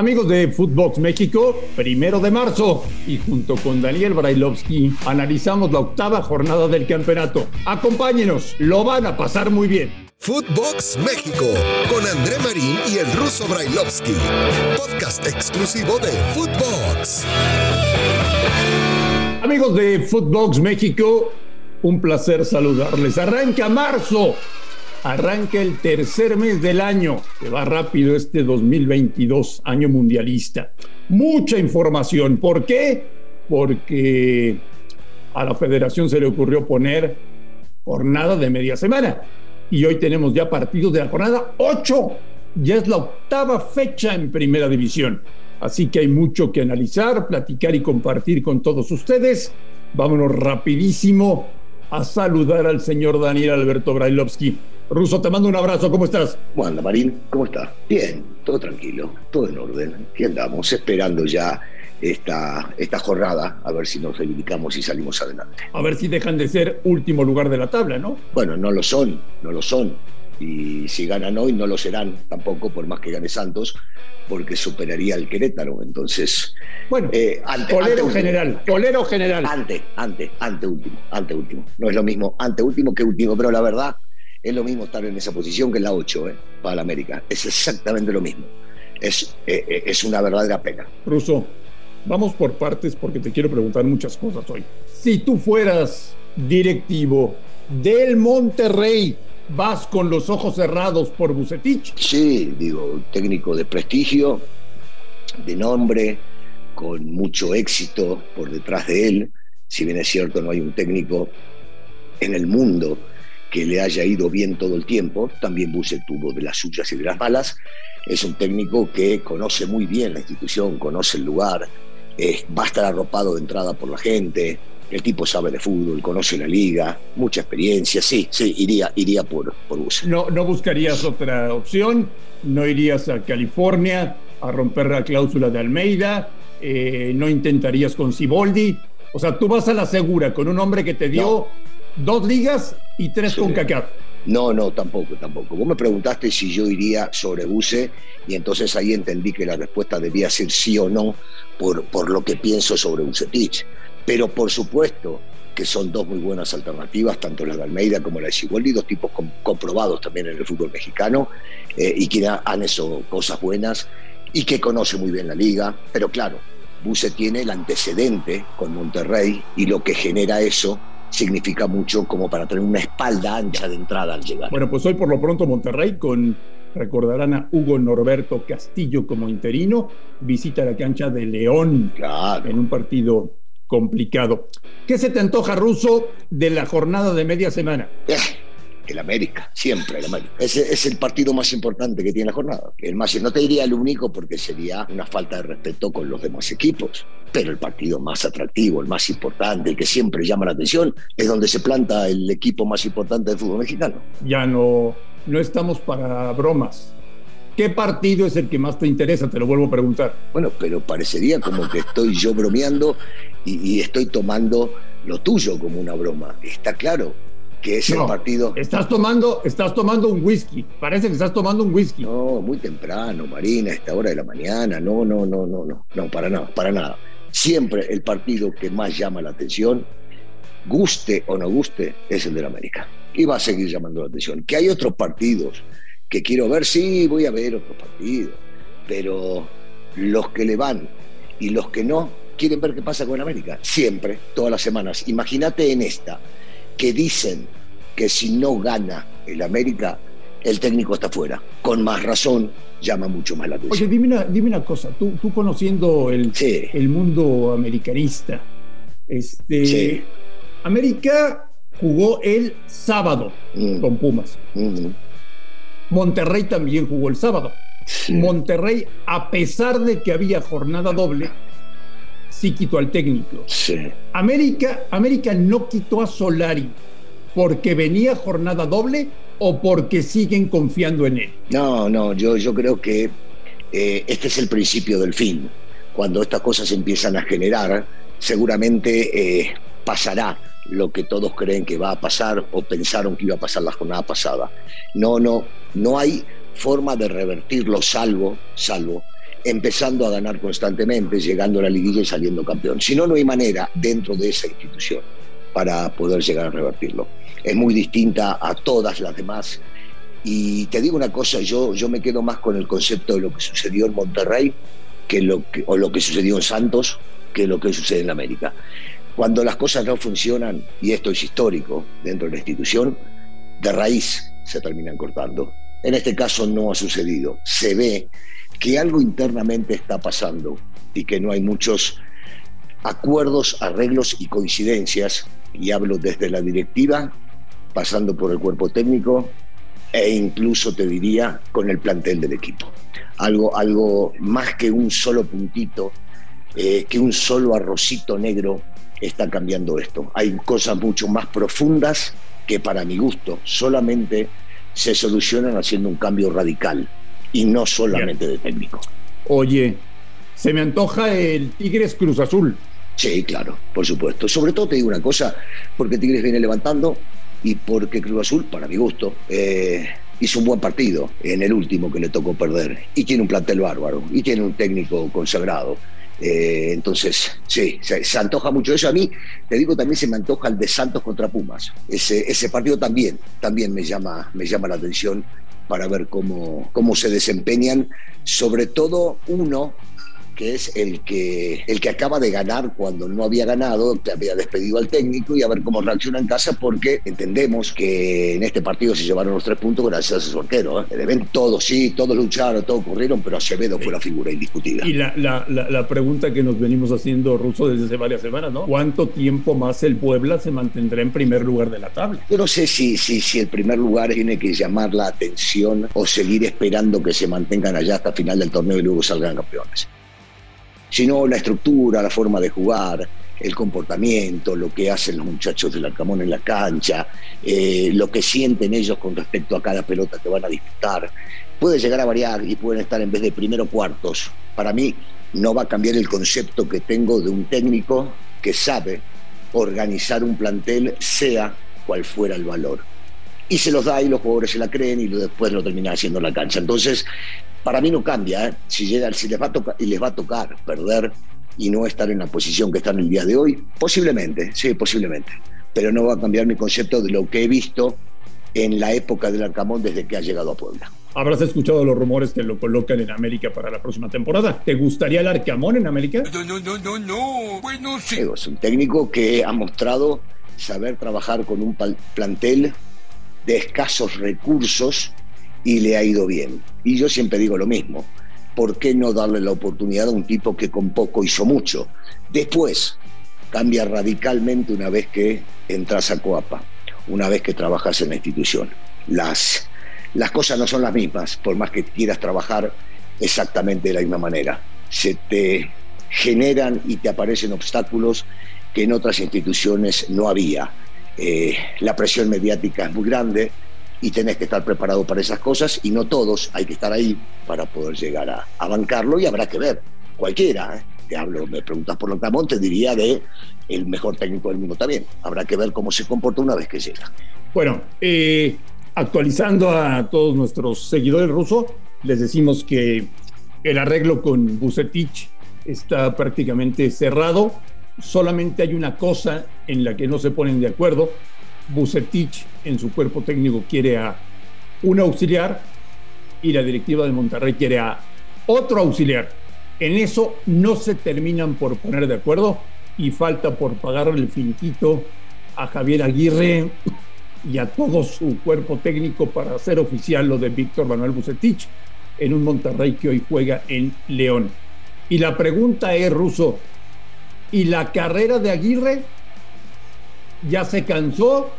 Amigos de Footbox México, primero de marzo, y junto con Daniel Brailovsky analizamos la octava jornada del campeonato. Acompáñenos, lo van a pasar muy bien. Footbox México, con André Marín y el ruso Brailovsky. Podcast exclusivo de Footbox. Amigos de Footbox México, un placer saludarles. Arranca marzo Arranca el tercer mes del año, que va rápido este 2022, año mundialista. Mucha información. ¿Por qué? Porque a la federación se le ocurrió poner jornada de media semana. Y hoy tenemos ya partidos de la jornada 8. Ya es la octava fecha en primera división. Así que hay mucho que analizar, platicar y compartir con todos ustedes. Vámonos rapidísimo a saludar al señor Daniel Alberto Brailovsky. Ruso, te mando un abrazo, ¿cómo estás? ¿Cómo anda, Marín? ¿Cómo estás? Bien, todo tranquilo, todo en orden. Aquí andamos esperando ya esta, esta jornada, a ver si nos reivindicamos y salimos adelante. A ver si dejan de ser último lugar de la tabla, ¿no? Bueno, no lo son, no lo son. Y si ganan hoy, no lo serán tampoco, por más que gane Santos, porque superaría al Querétaro. Entonces, bueno, eh, ante, general, polero general. Ante, ante, ante último, ante último. No es lo mismo ante último que último, pero la verdad es lo mismo estar en esa posición que en la 8 ¿eh? para la América. Es exactamente lo mismo. Es, eh, eh, es una verdadera pena. Ruso, vamos por partes porque te quiero preguntar muchas cosas hoy. Si tú fueras directivo del Monterrey, ¿vas con los ojos cerrados por Bucetich? Sí, digo, técnico de prestigio, de nombre, con mucho éxito por detrás de él. Si bien es cierto, no hay un técnico en el mundo que le haya ido bien todo el tiempo. También Buse tuvo de las suyas y de las malas. Es un técnico que conoce muy bien la institución, conoce el lugar, va a estar arropado de entrada por la gente. El tipo sabe de fútbol, conoce la liga, mucha experiencia. Sí, sí, iría, iría por, por Buse. No, ¿No buscarías otra opción? ¿No irías a California a romper la cláusula de Almeida? Eh, ¿No intentarías con Siboldi? O sea, tú vas a la segura con un hombre que te dio dos ligas y tres con CACAF. No, no, tampoco, tampoco. Vos me preguntaste si yo iría sobre Buse y entonces ahí entendí que la respuesta debía ser sí o no por, por lo que pienso sobre Bucetich. Pero por supuesto que son dos muy buenas alternativas, tanto la de Almeida como la de Sigoldi, dos tipos comprobados también en el fútbol mexicano eh, y que han hecho cosas buenas y que conoce muy bien la liga. Pero claro, Buse tiene el antecedente con Monterrey y lo que genera eso significa mucho como para tener una espalda ancha de entrada al llegar. Bueno, pues hoy por lo pronto Monterrey con recordarán a Hugo Norberto Castillo como interino, visita la cancha de León en un partido complicado. ¿Qué se te antoja, Ruso, de la jornada de media semana? El América, siempre el América. Ese es el partido más importante que tiene la jornada. El más, no te diría el único porque sería una falta de respeto con los demás equipos, pero el partido más atractivo, el más importante, el que siempre llama la atención, es donde se planta el equipo más importante del fútbol mexicano. Ya no, no estamos para bromas. ¿Qué partido es el que más te interesa? Te lo vuelvo a preguntar. Bueno, pero parecería como que estoy yo bromeando y, y estoy tomando lo tuyo como una broma. Está claro, que es el partido. Estás tomando, estás tomando un whisky. Parece que estás tomando un whisky. No, muy temprano, Marina, a esta hora de la mañana. No, no, no, no, no. No, para nada, para nada. Siempre el partido que más llama la atención, guste o no guste, es el de la América. Y va a seguir llamando la atención. Que hay otros partidos que quiero ver, sí, voy a ver otros partidos. Pero los que le van y los que no, quieren ver qué pasa con América. Siempre, todas las semanas. Imagínate en esta que dicen que si no gana el América, el técnico está fuera. Con más razón, llama mucho más la atención. Oye, dime una, cosa, tú, tú conociendo el, el mundo americanista, este, América jugó el sábado mm. con Pumas. Mm-hmm. Monterrey también jugó el sábado. Monterrey, a pesar de que había jornada doble, sí quitó al técnico. Sí. América, América no quitó a Solari porque venía jornada doble o porque siguen confiando en él. No, no, yo, yo creo que eh, este es el principio del fin. Cuando estas cosas empiezan a generar, seguramente eh, pasará lo que todos creen que va a pasar o pensaron que iba a pasar la jornada pasada. No, no, no hay forma de revertirlo salvo, salvo empezando a ganar constantemente, llegando a la liguilla y saliendo campeón. Si no, no hay manera dentro de esa institución para poder llegar a revertirlo. Es muy distinta a todas las demás. Y te digo una cosa, yo, yo me quedo más con el concepto de lo que sucedió en Monterrey que lo que, o lo que sucedió en Santos que lo que sucede en América. Cuando las cosas no funcionan, y esto es histórico dentro de la institución, de raíz se terminan cortando. En este caso no ha sucedido. Se ve que algo internamente está pasando y que no hay muchos acuerdos, arreglos y coincidencias, y hablo desde la directiva, pasando por el cuerpo técnico e incluso te diría con el plantel del equipo. Algo, algo más que un solo puntito, eh, que un solo arrocito negro está cambiando esto. Hay cosas mucho más profundas que para mi gusto solamente se solucionan haciendo un cambio radical y no solamente de técnico. Oye, se me antoja el Tigres Cruz Azul. Sí, claro, por supuesto. Sobre todo te digo una cosa, porque Tigres viene levantando y porque Cruz Azul, para mi gusto, eh, hizo un buen partido en el último que le tocó perder. Y tiene un plantel bárbaro, y tiene un técnico consagrado. Eh, entonces, sí, se, antoja mucho eso. A mí, te digo, también se me antoja el de Santos contra Pumas. Ese, ese partido también, también me llama, me llama la atención para ver cómo, cómo se desempeñan, sobre todo uno que es el que, el que acaba de ganar cuando no había ganado, que había despedido al técnico y a ver cómo reacciona en casa, porque entendemos que en este partido se llevaron los tres puntos gracias a su arquero. ¿eh? todos, sí, todos lucharon, todos corrieron, pero Acevedo fue la figura indiscutida. Y la, la, la, pregunta que nos venimos haciendo, Ruso, desde hace varias semanas, ¿no? ¿Cuánto tiempo más el Puebla se mantendrá en primer lugar de la tabla? Yo no sé si, si, si el primer lugar tiene que llamar la atención o seguir esperando que se mantengan allá hasta final del torneo y luego salgan campeones sino la estructura, la forma de jugar, el comportamiento, lo que hacen los muchachos del Arcamón en la cancha, eh, lo que sienten ellos con respecto a cada pelota que van a disputar. Puede llegar a variar y pueden estar en vez de primero cuartos. Para mí no va a cambiar el concepto que tengo de un técnico que sabe organizar un plantel sea cual fuera el valor. Y se los da y los jugadores se la creen y después lo terminan haciendo en la cancha. Entonces, para mí no cambia, ¿eh? si, llega, si les, va a tocar, y les va a tocar perder y no estar en la posición que están en el día de hoy, posiblemente, sí, posiblemente, pero no va a cambiar mi concepto de lo que he visto en la época del Arcamón desde que ha llegado a Puebla. Habrás escuchado los rumores que lo colocan en América para la próxima temporada. ¿Te gustaría el Arcamón en América? No, no, no, no, no. Bueno, sí. Es un técnico que ha mostrado saber trabajar con un plantel de escasos recursos y le ha ido bien. Y yo siempre digo lo mismo, ¿por qué no darle la oportunidad a un tipo que con poco hizo mucho? Después cambia radicalmente una vez que entras a Coapa, una vez que trabajas en la institución. Las, las cosas no son las mismas, por más que quieras trabajar exactamente de la misma manera. Se te generan y te aparecen obstáculos que en otras instituciones no había. Eh, la presión mediática es muy grande, y tenés que estar preparado para esas cosas y no todos, hay que estar ahí para poder llegar a, bancarlo y habrá que ver, cualquiera, ¿eh? te hablo, me preguntas por Locamón, te diría de el mejor técnico del mundo también, habrá que ver cómo se comporta una vez que llega. Bueno, eh, actualizando a todos nuestros seguidores rusos, les decimos que el arreglo con Bucetich está prácticamente cerrado, solamente hay una cosa en la que no se ponen de acuerdo, Bucetich en su cuerpo técnico quiere a un auxiliar y la directiva de Monterrey quiere a otro auxiliar. En eso no se terminan por poner de acuerdo y falta por pagarle el finiquito a Javier Aguirre y a todo su cuerpo técnico para hacer oficial lo de Víctor Manuel Bucetich en un Monterrey que hoy juega en León. Y la pregunta es, Ruso, ¿y la carrera de Aguirre ya se cansó,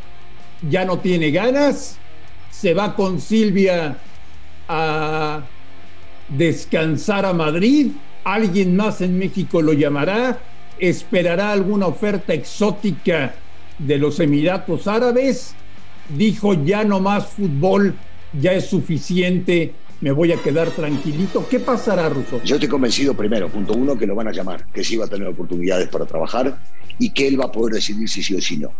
ya no tiene ganas, se va con Silvia a descansar a Madrid, alguien más en México lo llamará, esperará alguna oferta exótica de los Emiratos Árabes, dijo ya no más fútbol, ya es suficiente, me voy a quedar tranquilito. ¿Qué pasará, Russo? Yo estoy convencido primero, punto uno, que lo van a llamar, que sí va a tener oportunidades para trabajar y que él va a poder decidir si sí o si no.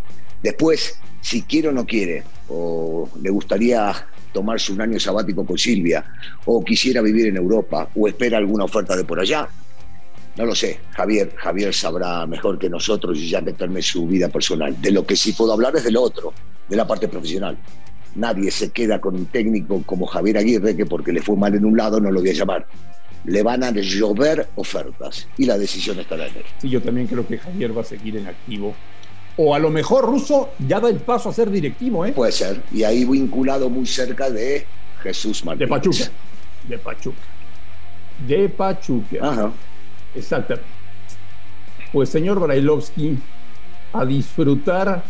Después, si quiere o no quiere, o le gustaría tomarse un año sabático con Silvia, o quisiera vivir en Europa, o espera alguna oferta de por allá. No lo sé, Javier, Javier sabrá mejor que nosotros y ya meterme su vida personal. De lo que sí puedo hablar es de lo otro, de la parte profesional. Nadie se queda con un técnico como Javier Aguirre que porque le fue mal en un lado no lo voy a llamar. Le van a llover ofertas y la decisión estará en él. Sí, yo también creo que Javier va a seguir en activo o a lo mejor Russo ya da el paso a ser directivo, ¿eh? Puede ser. Y ahí vinculado muy cerca de Jesús Martínez. De Pachuca. De Pachuca. De Pachuca. Ajá. Exactamente. Pues señor Brailovsky, a disfrutar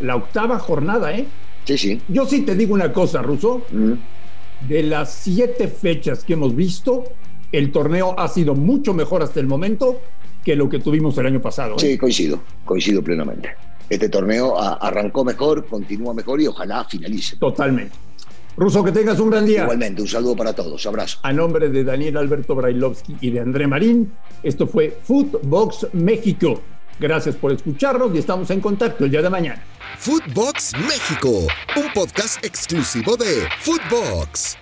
la octava jornada, ¿eh? Sí, sí. Yo sí te digo una cosa, Russo. Mm. De las siete fechas que hemos visto, el torneo ha sido mucho mejor hasta el momento que lo que tuvimos el año pasado. ¿eh? Sí, coincido, coincido plenamente. Este torneo arrancó mejor, continúa mejor y ojalá finalice. Totalmente. Ruso, que tengas un gran día. Igualmente, un saludo para todos. Abrazo. A nombre de Daniel Alberto Brailovsky y de André Marín, esto fue Footbox México. Gracias por escucharnos y estamos en contacto el día de mañana. Footbox México, un podcast exclusivo de Footbox.